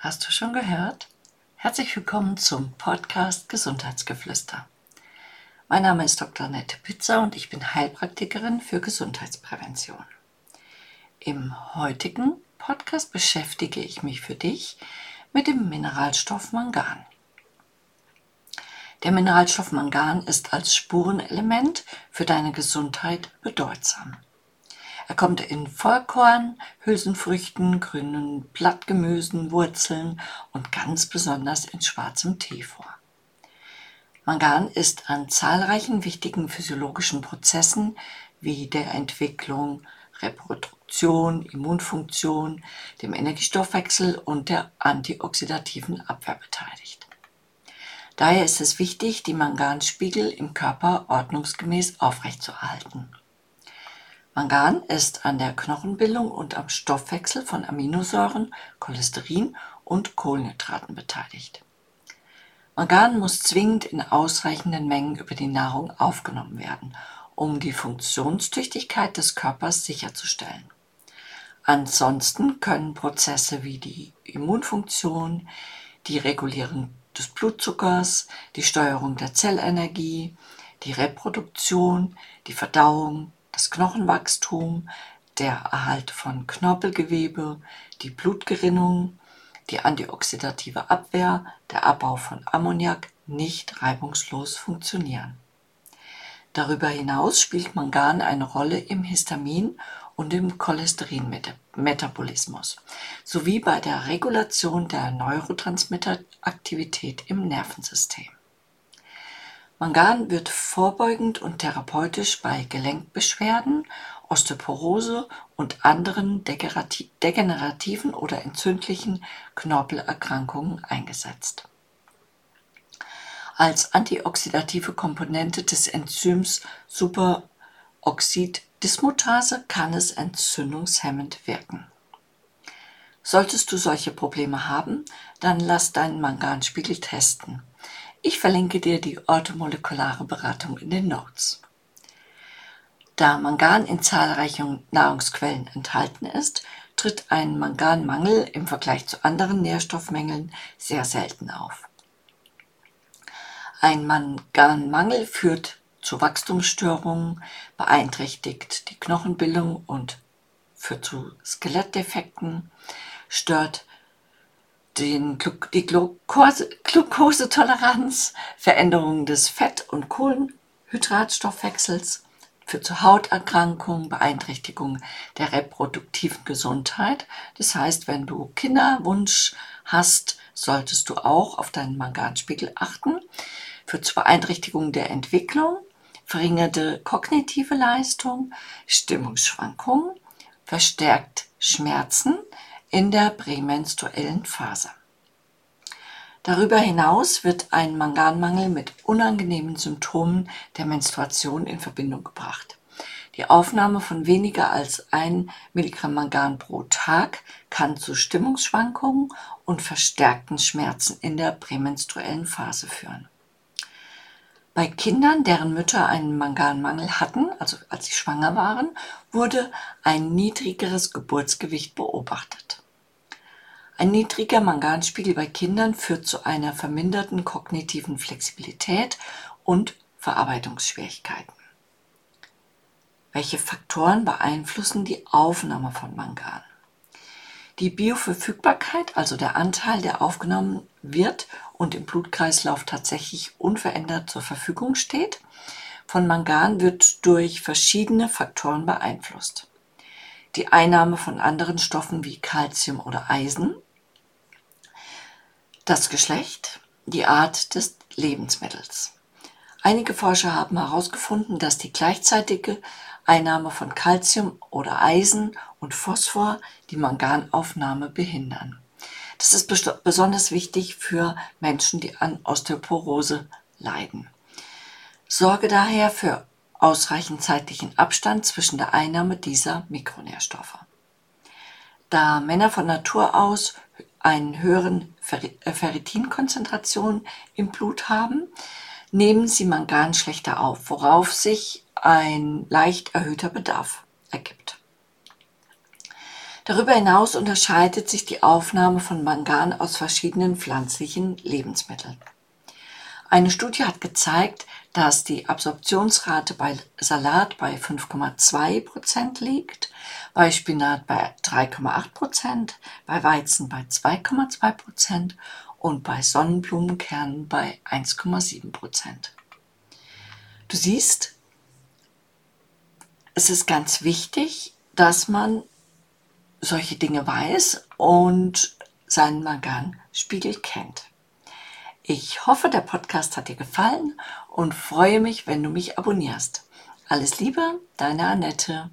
Hast du schon gehört? Herzlich willkommen zum Podcast Gesundheitsgeflüster. Mein Name ist Dr. Nette Pizza und ich bin Heilpraktikerin für Gesundheitsprävention. Im heutigen Podcast beschäftige ich mich für dich mit dem Mineralstoff Mangan. Der Mineralstoff Mangan ist als Spurenelement für deine Gesundheit bedeutsam. Er kommt in Vollkorn, Hülsenfrüchten, grünen Blattgemüsen, Wurzeln und ganz besonders in schwarzem Tee vor. Mangan ist an zahlreichen wichtigen physiologischen Prozessen wie der Entwicklung, Reproduktion, Immunfunktion, dem Energiestoffwechsel und der antioxidativen Abwehr beteiligt. Daher ist es wichtig, die Manganspiegel im Körper ordnungsgemäß aufrechtzuerhalten. Mangan ist an der Knochenbildung und am Stoffwechsel von Aminosäuren, Cholesterin und Kohlenhydraten beteiligt. Mangan muss zwingend in ausreichenden Mengen über die Nahrung aufgenommen werden, um die Funktionstüchtigkeit des Körpers sicherzustellen. Ansonsten können Prozesse wie die Immunfunktion, die Regulierung des Blutzuckers, die Steuerung der Zellenergie, die Reproduktion, die Verdauung, das Knochenwachstum, der Erhalt von Knorpelgewebe, die Blutgerinnung, die antioxidative Abwehr, der Abbau von Ammoniak nicht reibungslos funktionieren. Darüber hinaus spielt Mangan eine Rolle im Histamin und im Cholesterinmetabolismus sowie bei der Regulation der Neurotransmitteraktivität im Nervensystem. Mangan wird vorbeugend und therapeutisch bei Gelenkbeschwerden, Osteoporose und anderen degenerativen oder entzündlichen Knorpelerkrankungen eingesetzt. Als antioxidative Komponente des Enzyms Superoxid-Dismutase kann es entzündungshemmend wirken. Solltest du solche Probleme haben, dann lass deinen Manganspiegel testen. Ich verlinke dir die orthomolekulare Beratung in den Notes. Da Mangan in zahlreichen Nahrungsquellen enthalten ist, tritt ein Manganmangel im Vergleich zu anderen Nährstoffmängeln sehr selten auf. Ein Manganmangel führt zu Wachstumsstörungen, beeinträchtigt die Knochenbildung und führt zu Skelettdefekten, stört den, die Glucose, Glukosetoleranz, Veränderungen des Fett- und Kohlenhydratstoffwechsels, führt zu Hauterkrankungen, Beeinträchtigung der reproduktiven Gesundheit. Das heißt, wenn du Kinderwunsch hast, solltest du auch auf deinen Manganspiegel achten. Führt zu Beeinträchtigung der Entwicklung, verringerte kognitive Leistung, Stimmungsschwankungen, verstärkt Schmerzen, in der prämenstruellen Phase. Darüber hinaus wird ein Manganmangel mit unangenehmen Symptomen der Menstruation in Verbindung gebracht. Die Aufnahme von weniger als 1 Milligramm Mangan pro Tag kann zu Stimmungsschwankungen und verstärkten Schmerzen in der prämenstruellen Phase führen. Bei Kindern, deren Mütter einen Manganmangel hatten, also als sie schwanger waren, wurde ein niedrigeres Geburtsgewicht beobachtet. Ein niedriger Manganspiegel bei Kindern führt zu einer verminderten kognitiven Flexibilität und Verarbeitungsschwierigkeiten. Welche Faktoren beeinflussen die Aufnahme von Mangan? Die Bioverfügbarkeit, also der Anteil, der aufgenommen wird und im Blutkreislauf tatsächlich unverändert zur Verfügung steht, von Mangan wird durch verschiedene Faktoren beeinflusst. Die Einnahme von anderen Stoffen wie Calcium oder Eisen, das Geschlecht, die Art des Lebensmittels. Einige Forscher haben herausgefunden, dass die gleichzeitige Einnahme von Calcium oder Eisen und Phosphor die Manganaufnahme behindern. Das ist besonders wichtig für Menschen, die an Osteoporose leiden. Sorge daher für ausreichend zeitlichen Abstand zwischen der Einnahme dieser Mikronährstoffe. Da Männer von Natur aus einen höheren äh, Ferritinkonzentration im Blut haben, nehmen sie Mangan schlechter auf, worauf sich ein leicht erhöhter Bedarf ergibt. Darüber hinaus unterscheidet sich die Aufnahme von Mangan aus verschiedenen pflanzlichen Lebensmitteln. Eine Studie hat gezeigt, dass die Absorptionsrate bei Salat bei 5,2 Prozent liegt, bei Spinat bei 3,8 Prozent, bei Weizen bei 2,2 Prozent und bei Sonnenblumenkernen bei 1,7 Prozent. Du siehst, es ist ganz wichtig, dass man solche Dinge weiß und seinen Maganspiegel kennt. Ich hoffe, der Podcast hat dir gefallen und freue mich, wenn du mich abonnierst. Alles Liebe, deine Annette.